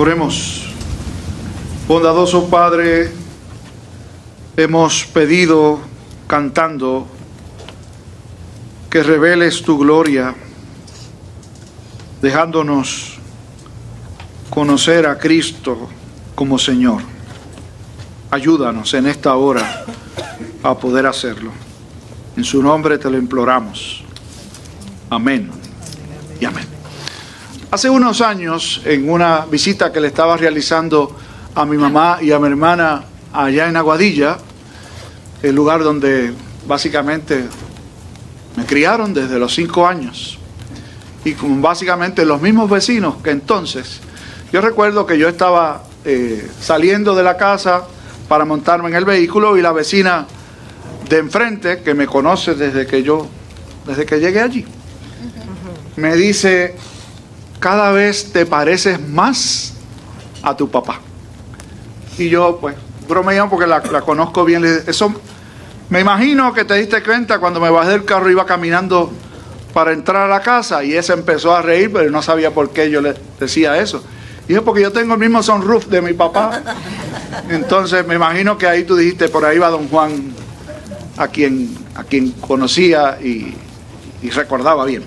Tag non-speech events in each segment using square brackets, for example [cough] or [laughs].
Oremos. Bondadoso Padre, hemos pedido cantando que reveles tu gloria, dejándonos conocer a Cristo como Señor. Ayúdanos en esta hora a poder hacerlo. En su nombre te lo imploramos. Amén y amén. Hace unos años, en una visita que le estaba realizando a mi mamá y a mi hermana allá en Aguadilla, el lugar donde básicamente me criaron desde los cinco años, y con básicamente los mismos vecinos que entonces, yo recuerdo que yo estaba eh, saliendo de la casa para montarme en el vehículo y la vecina de enfrente, que me conoce desde que yo, desde que llegué allí, me dice, cada vez te pareces más a tu papá. Y yo, pues, bromeando porque la, conozco bien. Eso, me imagino que te diste cuenta cuando me bajé del carro iba caminando para entrar a la casa y ese empezó a reír, pero no sabía por qué yo le decía eso. Y es porque yo tengo el mismo sunroof de mi papá. Entonces me imagino que ahí tú dijiste, por ahí va don Juan, a quien, a quien conocía y recordaba bien.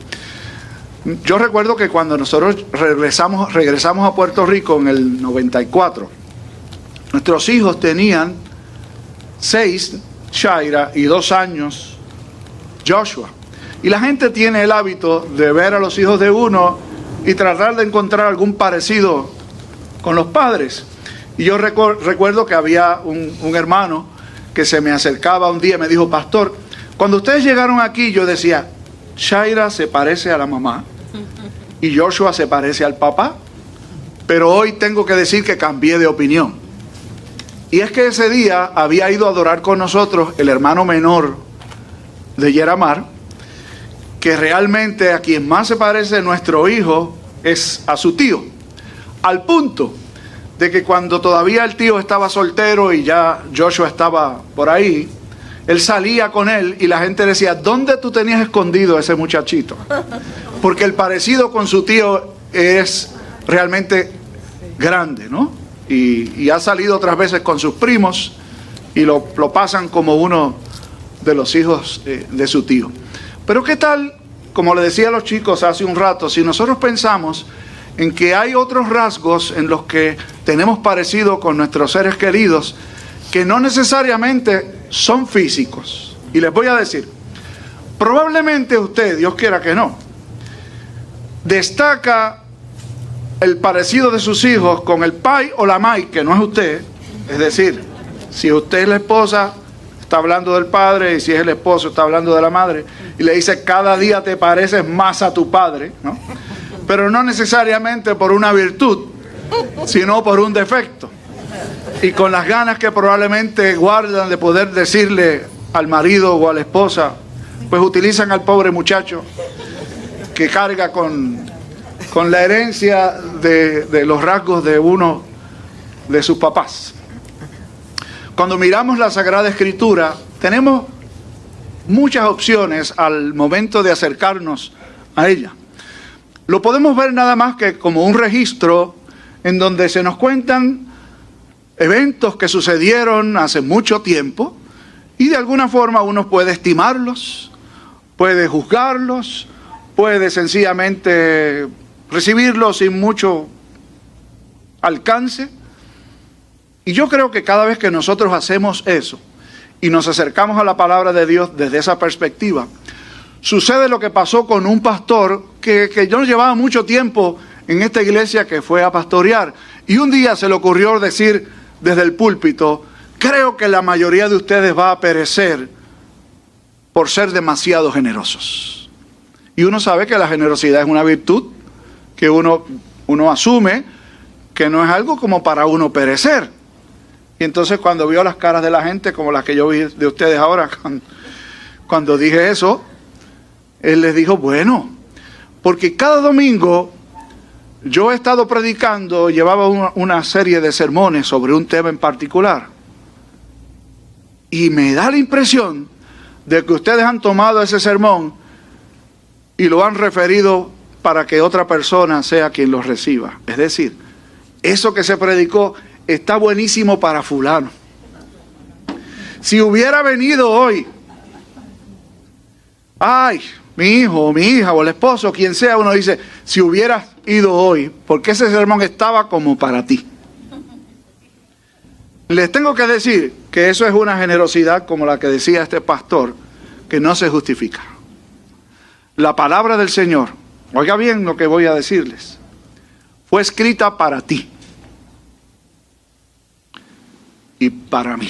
Yo recuerdo que cuando nosotros regresamos, regresamos a Puerto Rico en el 94, nuestros hijos tenían seis, Shaira, y dos años, Joshua. Y la gente tiene el hábito de ver a los hijos de uno y tratar de encontrar algún parecido con los padres. Y yo recuerdo que había un, un hermano que se me acercaba un día y me dijo, pastor, cuando ustedes llegaron aquí yo decía, Shaira se parece a la mamá y Joshua se parece al papá, pero hoy tengo que decir que cambié de opinión. Y es que ese día había ido a adorar con nosotros el hermano menor de Yeramar, que realmente a quien más se parece nuestro hijo es a su tío, al punto de que cuando todavía el tío estaba soltero y ya Joshua estaba por ahí, él salía con él y la gente decía, ¿dónde tú tenías escondido a ese muchachito? Porque el parecido con su tío es realmente grande, ¿no? Y, ha salido otras veces con sus primos y lo, pasan como uno de los hijos de su tío. Pero ¿qué tal, como le decía a los chicos hace un rato, si nosotros pensamos en que hay otros rasgos en los que tenemos parecido con nuestros seres queridos, que no necesariamente son físicos. Y les voy a decir, probablemente usted, Dios quiera que no, destaca el parecido de sus hijos con el pai o la mai, que no es usted. Es decir, si usted es la esposa, está hablando del padre, y si es el esposo, está hablando de la madre, y le dice, cada día te pareces más a tu padre, ¿no? Pero no necesariamente por una virtud, sino por un defecto y con las ganas que probablemente guardan de poder decirle al marido o a la esposa, pues utilizan al pobre muchacho que carga con, con la herencia de, de los rasgos de uno de sus papás. Cuando miramos la Sagrada Escritura, tenemos muchas opciones al momento de acercarnos a ella. Lo podemos ver nada más que como un registro en donde se nos cuentan eventos que sucedieron hace mucho tiempo y de alguna forma uno puede estimarlos, puede juzgarlos, puede sencillamente recibirlos sin mucho alcance. Y yo creo que cada vez que nosotros hacemos eso y nos acercamos a la palabra de Dios desde esa perspectiva, sucede lo que pasó con un pastor que, que yo llevaba mucho tiempo en esta iglesia que fue a pastorear. Y un día se le ocurrió decir, desde el púlpito, creo que la mayoría de ustedes va a perecer por ser demasiado generosos. Y uno sabe que la generosidad es una virtud que uno, uno asume que no es algo como para uno perecer. Y entonces cuando vio las caras de la gente, como las que yo vi de ustedes ahora, [laughs] cuando dije eso, él les dijo, bueno, porque cada domingo yo he estado predicando, llevaba una, serie de sermones sobre un tema en particular. Y me da la impresión de que ustedes han tomado ese sermón y lo han referido para que otra persona sea quien lo reciba. Es decir, eso que se predicó está buenísimo para fulano. Si hubiera venido hoy, ay, mi hijo, mi hija o el esposo, quien sea, uno dice, si hubieras ido hoy, porque ese sermón estaba como para ti. Les tengo que decir que eso es una generosidad como la que decía este pastor, que no se justifica. La palabra del Señor, oiga bien lo que voy a decirles, fue escrita para ti y para mí.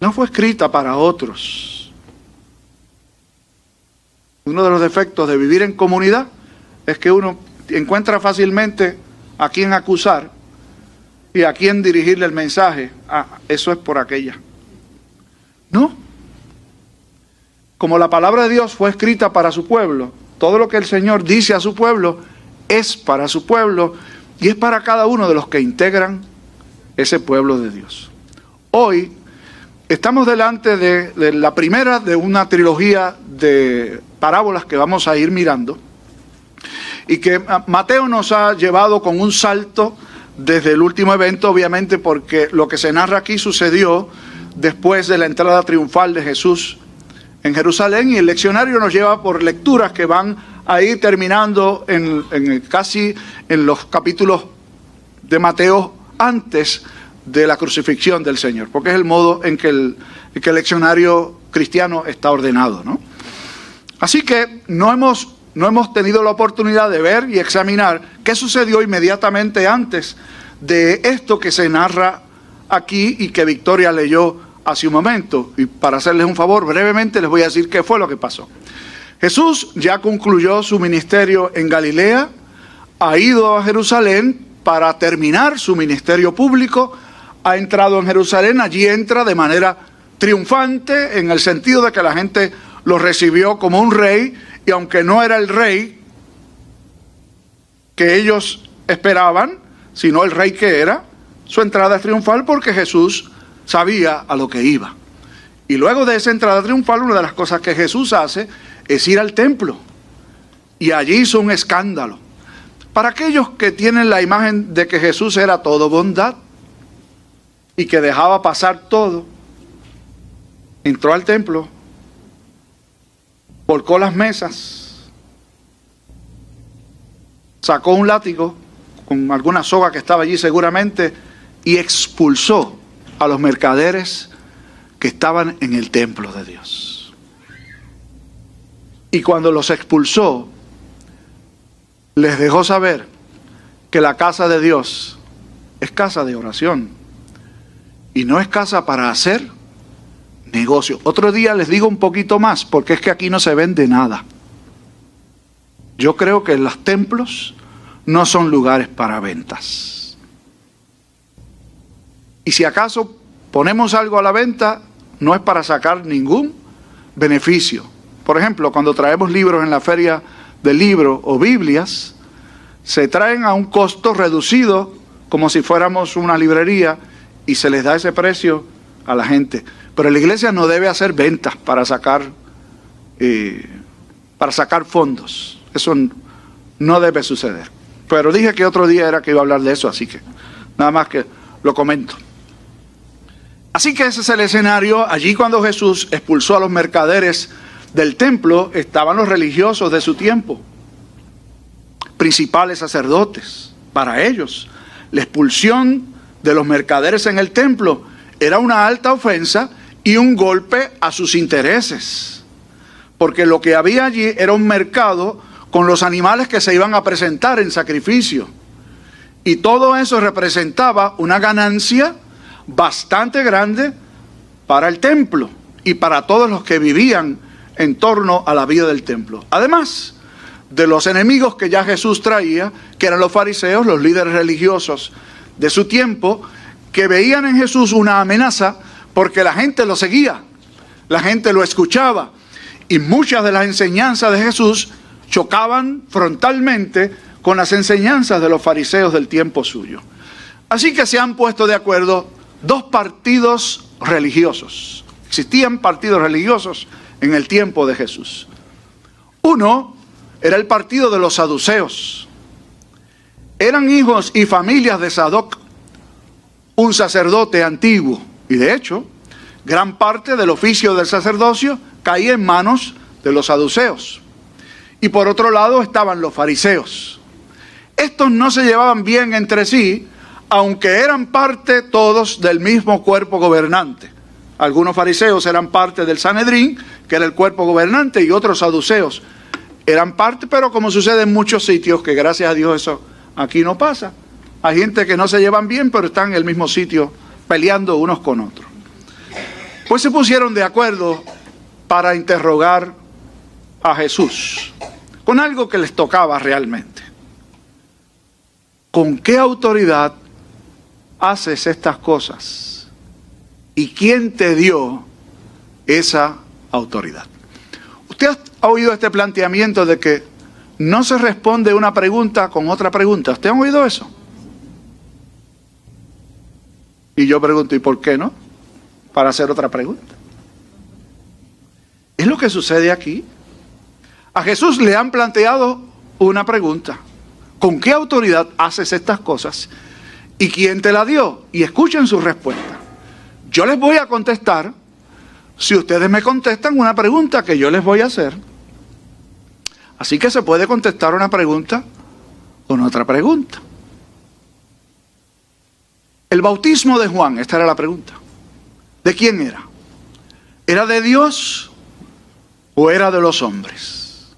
No fue escrita para otros. Uno de los defectos de vivir en comunidad es que uno encuentra fácilmente a quien acusar y a quién dirigirle el mensaje. Ah, eso es por aquella. No. Como la palabra de Dios fue escrita para su pueblo, todo lo que el Señor dice a su pueblo es para su pueblo y es para cada uno de los que integran ese pueblo de Dios. Hoy estamos delante de, la primera de una trilogía de parábolas que vamos a ir mirando y que Mateo nos ha llevado con un salto desde el último evento, obviamente porque lo que se narra aquí sucedió después de la entrada triunfal de Jesús en Jerusalén y el leccionario nos lleva por lecturas que van a ir terminando en, en casi en los capítulos de Mateo antes de la crucifixión del Señor, porque es el modo en que el, que el leccionario cristiano está ordenado. ¿no? Así que no hemos, no hemos tenido la oportunidad de ver y examinar qué sucedió inmediatamente antes de esto que se narra aquí y que Victoria leyó hace un momento. Y para hacerles un favor, brevemente les voy a decir qué fue lo que pasó. Jesús ya concluyó su ministerio en Galilea, ha ido a Jerusalén para terminar su ministerio público, ha entrado en Jerusalén, allí entra de manera triunfante en el sentido de que la gente lo recibió como un rey y aunque no era el rey que ellos esperaban, sino el rey que era, su entrada es triunfal porque Jesús sabía a lo que iba. Y luego de esa entrada triunfal, una de las cosas que Jesús hace es ir al templo. Y allí hizo un escándalo. Para aquellos que tienen la imagen de que Jesús era todo bondad y que dejaba pasar todo, entró al templo, volcó las mesas, sacó un látigo con alguna soga que estaba allí seguramente y expulsó a los mercaderes que estaban en el templo de Dios. Y cuando los expulsó, les dejó saber que la casa de Dios es casa de oración y no es casa para hacer negocio. Otro día les digo un poquito más, porque es que aquí no se vende nada. Yo creo que los templos no son lugares para ventas. Y si acaso ponemos algo a la venta, no es para sacar ningún beneficio. Por ejemplo, cuando traemos libros en la feria de libros o Biblias, se traen a un costo reducido, como si fuéramos una librería, y se les da ese precio a la gente. Pero la iglesia no debe hacer ventas para sacar, eh, para sacar fondos. Eso no debe suceder. Pero dije que otro día era que iba a hablar de eso, así que nada más que lo comento. Así que ese es el escenario. Allí cuando Jesús expulsó a los mercaderes del templo, estaban los religiosos de su tiempo, principales sacerdotes. Para ellos, la expulsión de los mercaderes en el templo era una alta ofensa y un golpe a sus intereses. Porque lo que había allí era un mercado con los animales que se iban a presentar en sacrificio. Y todo eso representaba una ganancia bastante grande para el templo y para todos los que vivían en torno a la vida del templo. Además de los enemigos que ya Jesús traía, que eran los fariseos, los líderes religiosos de su tiempo, que veían en Jesús una amenaza porque la gente lo seguía, la gente lo escuchaba y muchas de las enseñanzas de Jesús chocaban frontalmente con las enseñanzas de los fariseos del tiempo suyo. Así que se han puesto de acuerdo dos partidos religiosos. Existían partidos religiosos en el tiempo de Jesús. Uno era el partido de los saduceos. eran hijos y familias de Sadoc, un sacerdote antiguo. Y de hecho, gran parte del oficio del sacerdocio caía en manos de los saduceos. Y por otro lado estaban los fariseos. Estos no se llevaban bien entre sí, aunque eran parte todos del mismo cuerpo gobernante. Algunos fariseos eran parte del Sanedrín, que era el cuerpo gobernante, y otros saduceos eran parte, pero como sucede en muchos sitios, que gracias a Dios eso aquí no pasa. Hay gente que no se llevan bien, pero están en el mismo sitio peleando unos con otros. Pues se pusieron de acuerdo para interrogar a Jesús con algo que les tocaba realmente. ¿Con qué autoridad haces estas cosas? ¿Y quién te dio esa autoridad? ¿Usted ha oído este planteamiento de que no se responde una pregunta con otra pregunta? ¿Usted ha oído eso? Y yo pregunto, ¿y por qué no? Para hacer otra pregunta. Es lo que sucede aquí. A Jesús le han planteado una pregunta. ¿Con qué autoridad haces estas cosas? ¿Y quién te la dio? Y escuchen su respuesta. Yo les voy a contestar si ustedes me contestan una pregunta que yo les voy a hacer. Así que se puede contestar una pregunta con otra pregunta. El bautismo de Juan, esta era la pregunta. ¿De quién era? ¿Era de Dios o era de los hombres?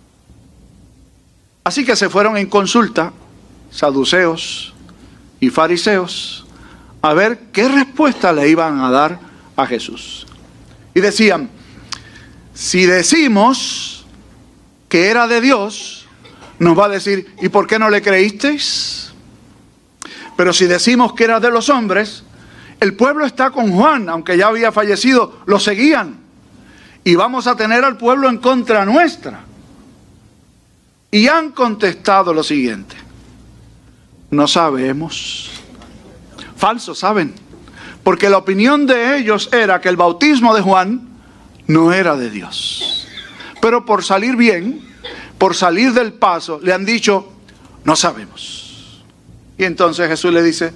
Así que se fueron en consulta saduceos y fariseos a ver qué respuesta le iban a dar a Jesús. Y decían, si decimos que era de Dios, nos va a decir, ¿y por qué no le creísteis? Pero si decimos que era de los hombres, el pueblo está con Juan, aunque ya había fallecido, lo seguían. Y vamos a tener al pueblo en contra nuestra. Y han contestado lo siguiente. No sabemos. Falso, ¿saben? Porque la opinión de ellos era que el bautismo de Juan no era de Dios. Pero por salir bien, por salir del paso, le han dicho, no sabemos. Y entonces Jesús le dice,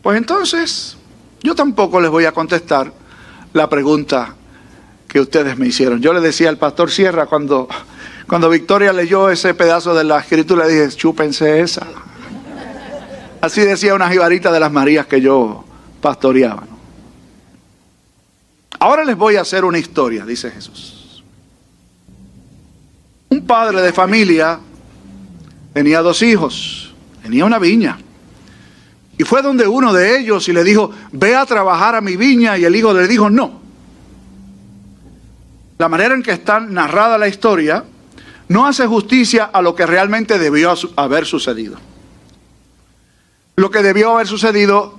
pues entonces yo tampoco les voy a contestar la pregunta que ustedes me hicieron. Yo le decía al pastor Sierra cuando, cuando Victoria leyó ese pedazo de la escritura, le dije, chúpense esa. Así decía una jibarita de las Marías que yo pastoreaba. Ahora les voy a hacer una historia, dice Jesús. Un padre de familia tenía dos hijos tenía una viña. Y fue donde uno de ellos y le dijo, ve a trabajar a mi viña. Y el hijo le dijo, no. La manera en que está narrada la historia no hace justicia a lo que realmente debió haber sucedido. Lo que debió haber sucedido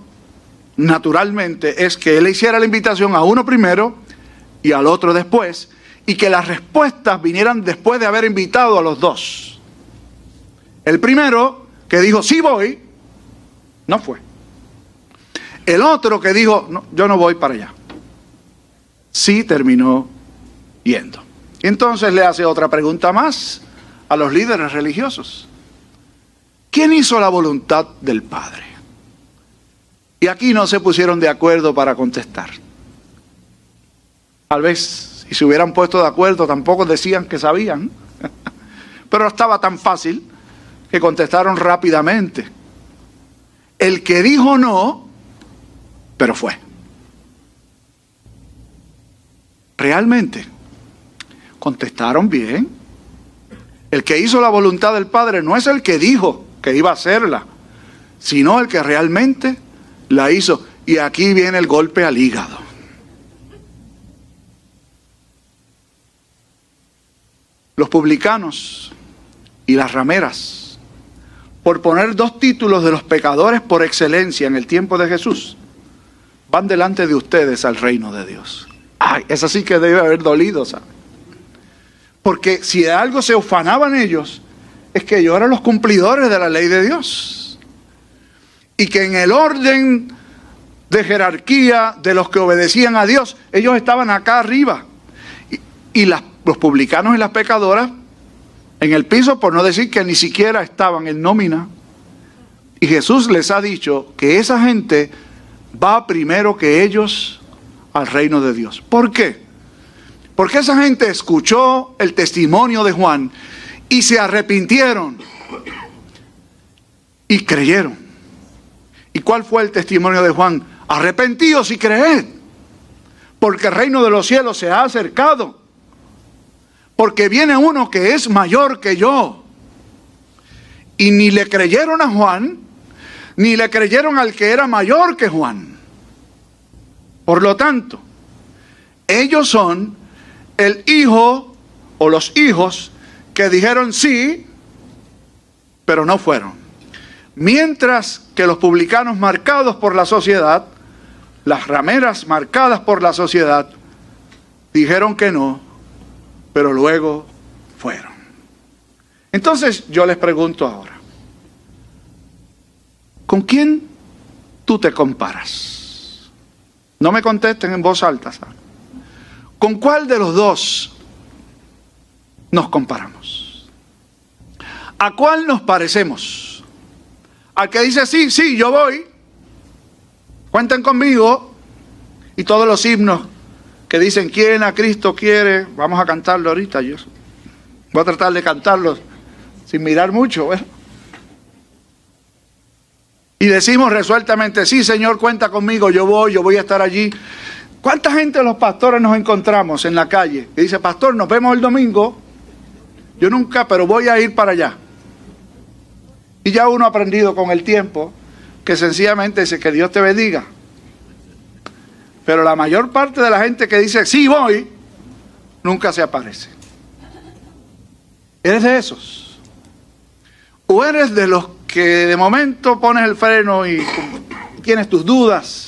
naturalmente es que él hiciera la invitación a uno primero y al otro después, y que las respuestas vinieran después de haber invitado a los dos. El primero que dijo, sí voy, no fue. El otro que dijo, yo no voy para allá, sí terminó yendo. Entonces le hace otra pregunta más a los líderes religiosos. ¿Quién hizo la voluntad del Padre? Y aquí no se pusieron de acuerdo para contestar. Tal vez si se hubieran puesto de acuerdo tampoco decían que sabían. [laughs] Pero estaba tan fácil que contestaron rápidamente. El que dijo no, pero fue. Realmente, contestaron bien. El que hizo la voluntad del Padre no es el que dijo que iba a hacerla, sino el que realmente la hizo. Y aquí viene el golpe al hígado. Los publicanos y las rameras por poner dos títulos de los pecadores por excelencia en el tiempo de Jesús, van delante de ustedes al reino de Dios. Ay, es así que debe haber dolido, ¿sabe? Porque si de algo se ufanaban ellos, es que ellos eran los cumplidores de la ley de Dios. Y que en el orden de jerarquía de los que obedecían a Dios, ellos estaban acá arriba. Y, los publicanos y las pecadoras en el piso, por no decir que ni siquiera estaban en nómina. Y Jesús les ha dicho que esa gente va primero que ellos al reino de Dios. ¿Por qué? Porque esa gente escuchó el testimonio de Juan y se arrepintieron y creyeron. ¿Y cuál fue el testimonio de Juan? Arrepentíos y creed, porque el reino de los cielos se ha acercado, porque viene uno que es mayor que yo. Y ni le creyeron a Juan, ni le creyeron al que era mayor que Juan. Por lo tanto, ellos son el hijo o los hijos que dijeron sí, pero no fueron. Mientras que los publicanos marcados por la sociedad, las rameras marcadas por la sociedad, dijeron que no, pero luego fueron. Entonces yo les pregunto ahora, ¿Con quién tú te comparas? No me contesten en voz alta. ¿Con cuál de los dos nos comparamos? ¿A cuál nos parecemos? Al que dice, sí, sí, yo voy, cuenten conmigo, y todos los himnos que dicen, ¿quién a Cristo quiere? Vamos a cantarlo ahorita, yo voy a tratar de cantarlo sin mirar mucho. Bueno y decimos resueltamente, sí Señor, cuenta conmigo, yo voy, yo voy a estar allí. ¿Cuánta gente de los pastores nos encontramos en la calle? Y dice, pastor, nos vemos el domingo. Yo nunca, pero voy a ir para allá. Y ya uno ha aprendido con el tiempo que sencillamente dice que Dios te bendiga. Pero la mayor parte de la gente que dice, sí voy, nunca se aparece. ¿Eres de esos? ¿O eres de los que de momento pones el freno y tienes tus dudas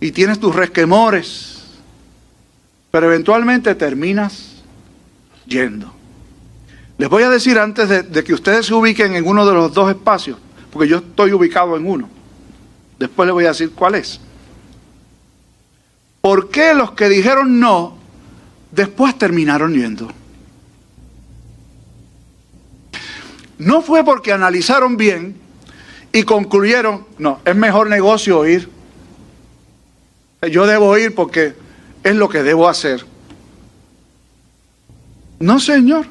y tienes tus resquemores, pero eventualmente terminas yendo. Les voy a decir antes de, que ustedes se ubiquen en uno de los dos espacios, porque yo estoy ubicado en uno. Después les voy a decir cuál es. ¿Por qué los que dijeron no después terminaron yendo? No fue porque analizaron bien y concluyeron, no, es mejor negocio ir. Yo debo ir porque es lo que debo hacer. No, Señor.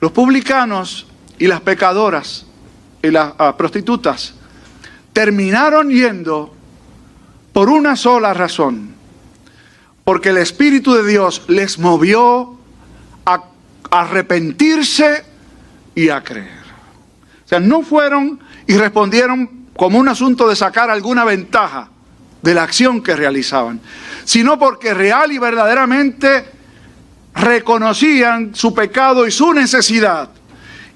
Los publicanos y las pecadoras y las ah, prostitutas terminaron yendo por una sola razón, porque el Espíritu de Dios les movió a arrepentirse y a creer. O sea, no fueron y respondieron como un asunto de sacar alguna ventaja de la acción que realizaban, sino porque real y verdaderamente reconocían su pecado y su necesidad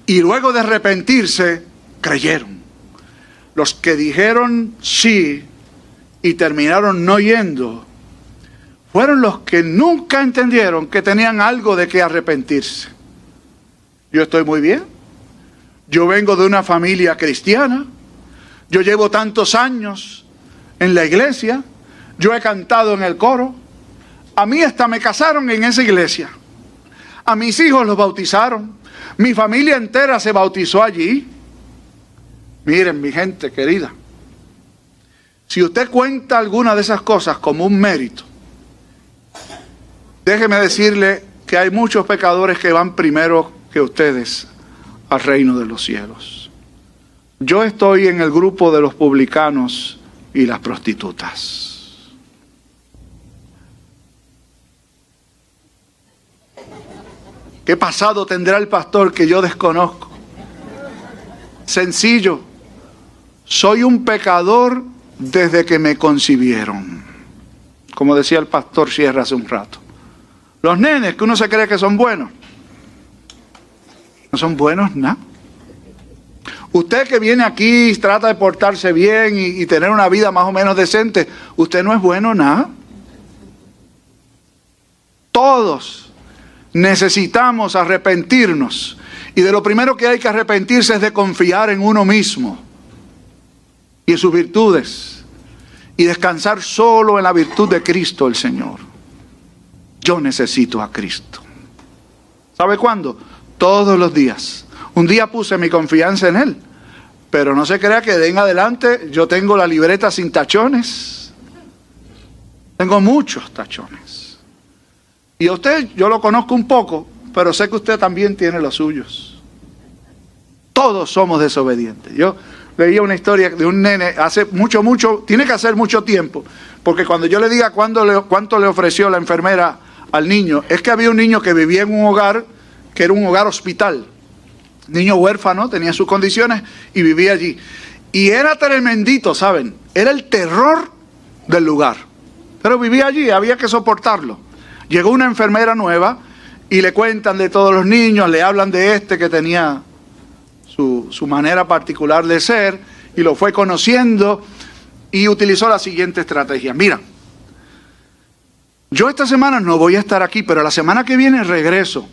y luego de arrepentirse creyeron. Los que dijeron sí y terminaron no yendo fueron los que nunca entendieron que tenían algo de qué arrepentirse. Yo estoy muy bien. Yo vengo de una familia cristiana. Yo llevo tantos años en la iglesia. Yo he cantado en el coro. A mí hasta me casaron en esa iglesia. A mis hijos los bautizaron. Mi familia entera se bautizó allí. Miren, mi gente querida. Si usted cuenta alguna de esas cosas como un mérito, déjeme decirle que hay muchos pecadores que van primero que ustedes al reino de los cielos. Yo estoy en el grupo de los publicanos y las prostitutas. ¿Qué pasado tendrá el pastor que yo desconozco? Sencillo, soy un pecador desde que me concibieron, como decía el pastor Sierra hace un rato. Los nenes que uno se cree que son buenos, no son buenos nada. Usted que viene aquí y trata de portarse bien y, y, tener una vida más o menos decente, usted no es bueno nada. Todos necesitamos arrepentirnos. Y de lo primero que hay que arrepentirse es de confiar en uno mismo y en sus virtudes. Y descansar solo en la virtud de Cristo el Señor. Yo necesito a Cristo. ¿Sabe cuándo? todos los días, Un día puse mi confianza en Él, pero no se crea que de en adelante yo tengo la libreta sin tachones. Tengo muchos tachones. Y a usted yo lo conozco un poco, pero sé que usted también tiene los suyos. Todos somos desobedientes. Yo leía una historia de un nene hace mucho, mucho, tiene que hacer mucho tiempo, porque cuando yo le diga le, cuánto le ofreció la enfermera al niño, es que había un niño que vivía en un hogar que era un hogar hospital, niño huérfano, tenía sus condiciones y vivía allí. Y era tremendito, ¿saben? Era el terror del lugar. Pero vivía allí, había que soportarlo. Llegó una enfermera nueva y le cuentan de todos los niños, le hablan de este que tenía su, su manera particular de ser y lo fue conociendo y utilizó la siguiente estrategia. Mira, yo esta semana no voy a estar aquí, pero la semana que viene regreso.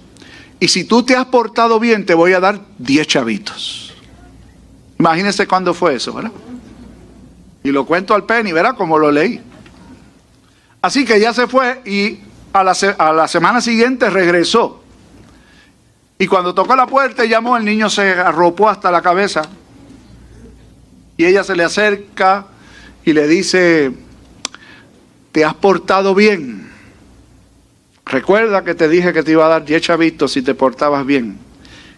Y si tú te has portado bien, te voy a dar 10 chavitos. Imagínense cuándo fue eso, ¿verdad? Y lo cuento al penny, ¿verdad? Como lo leí. Así que ya se fue y a la, a la semana siguiente regresó. Y cuando tocó la puerta y llamó, el niño se arropó hasta la cabeza. Y ella se le acerca y le dice, ¿te has portado bien? Recuerda que te dije que te iba a dar 10 chavitos si te portabas bien.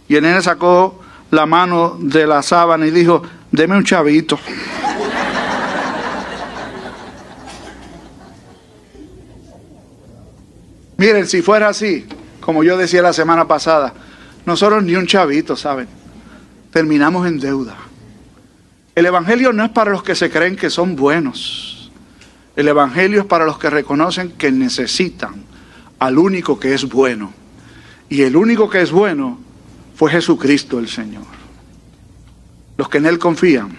Y el nene sacó la mano de la sábana y dijo, deme un chavito. Miren, si fuera así, como yo decía la semana pasada, nosotros ni un chavito, ¿saben? Terminamos en deuda. El Evangelio no es para los que se creen que son buenos. El Evangelio es para los que reconocen que necesitan al único que es bueno. Y el único que es bueno fue Jesucristo el Señor. Los que en Él confían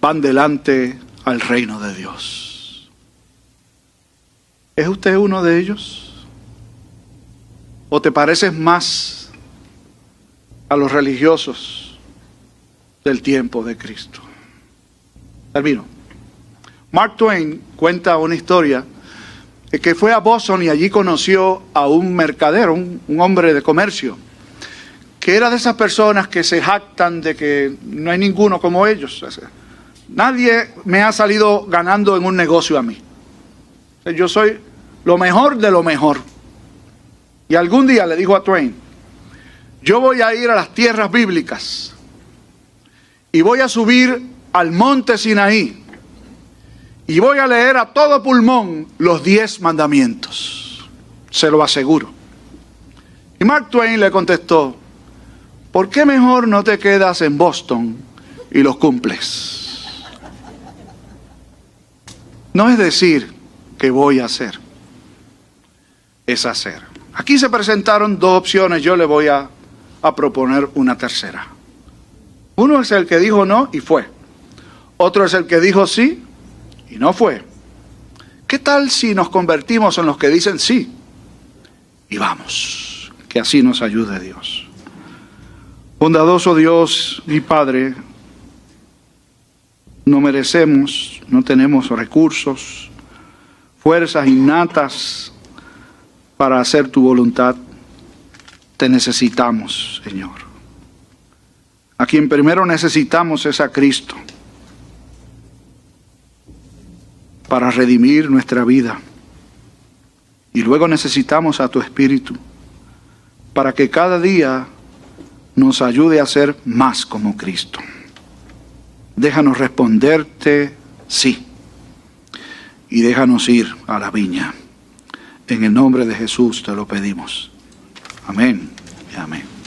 van delante al reino de Dios. ¿Es usted uno de ellos? ¿O te pareces más a los religiosos del tiempo de Cristo? Termino. Mark Twain cuenta una historia que fue a Boston y allí conoció a un mercadero, un, hombre de comercio, que era de esas personas que se jactan de que no hay ninguno como ellos. Nadie me ha salido ganando en un negocio a mí. Yo soy lo mejor de lo mejor. Y algún día le dijo a Twain, yo voy a ir a las tierras bíblicas y voy a subir al monte Sinaí y voy a leer a todo pulmón los diez mandamientos. Se lo aseguro. Y Mark Twain le contestó, ¿por qué mejor no te quedas en Boston y los cumples? No es decir que voy a hacer, es hacer. Aquí se presentaron dos opciones, yo le voy a, a proponer una tercera. Uno es el que dijo no y fue. Otro es el que dijo sí y no fue. ¿Qué tal si nos convertimos en los que dicen sí? Y vamos, que así nos ayude Dios. Bondadoso Dios y Padre, no merecemos, no tenemos recursos, fuerzas innatas para hacer tu voluntad. Te necesitamos, Señor. A quien primero necesitamos es a Cristo para redimir nuestra vida. Y luego necesitamos a tu Espíritu para que cada día nos ayude a ser más como Cristo. Déjanos responderte sí y déjanos ir a la viña. En el nombre de Jesús te lo pedimos. Amén y amén.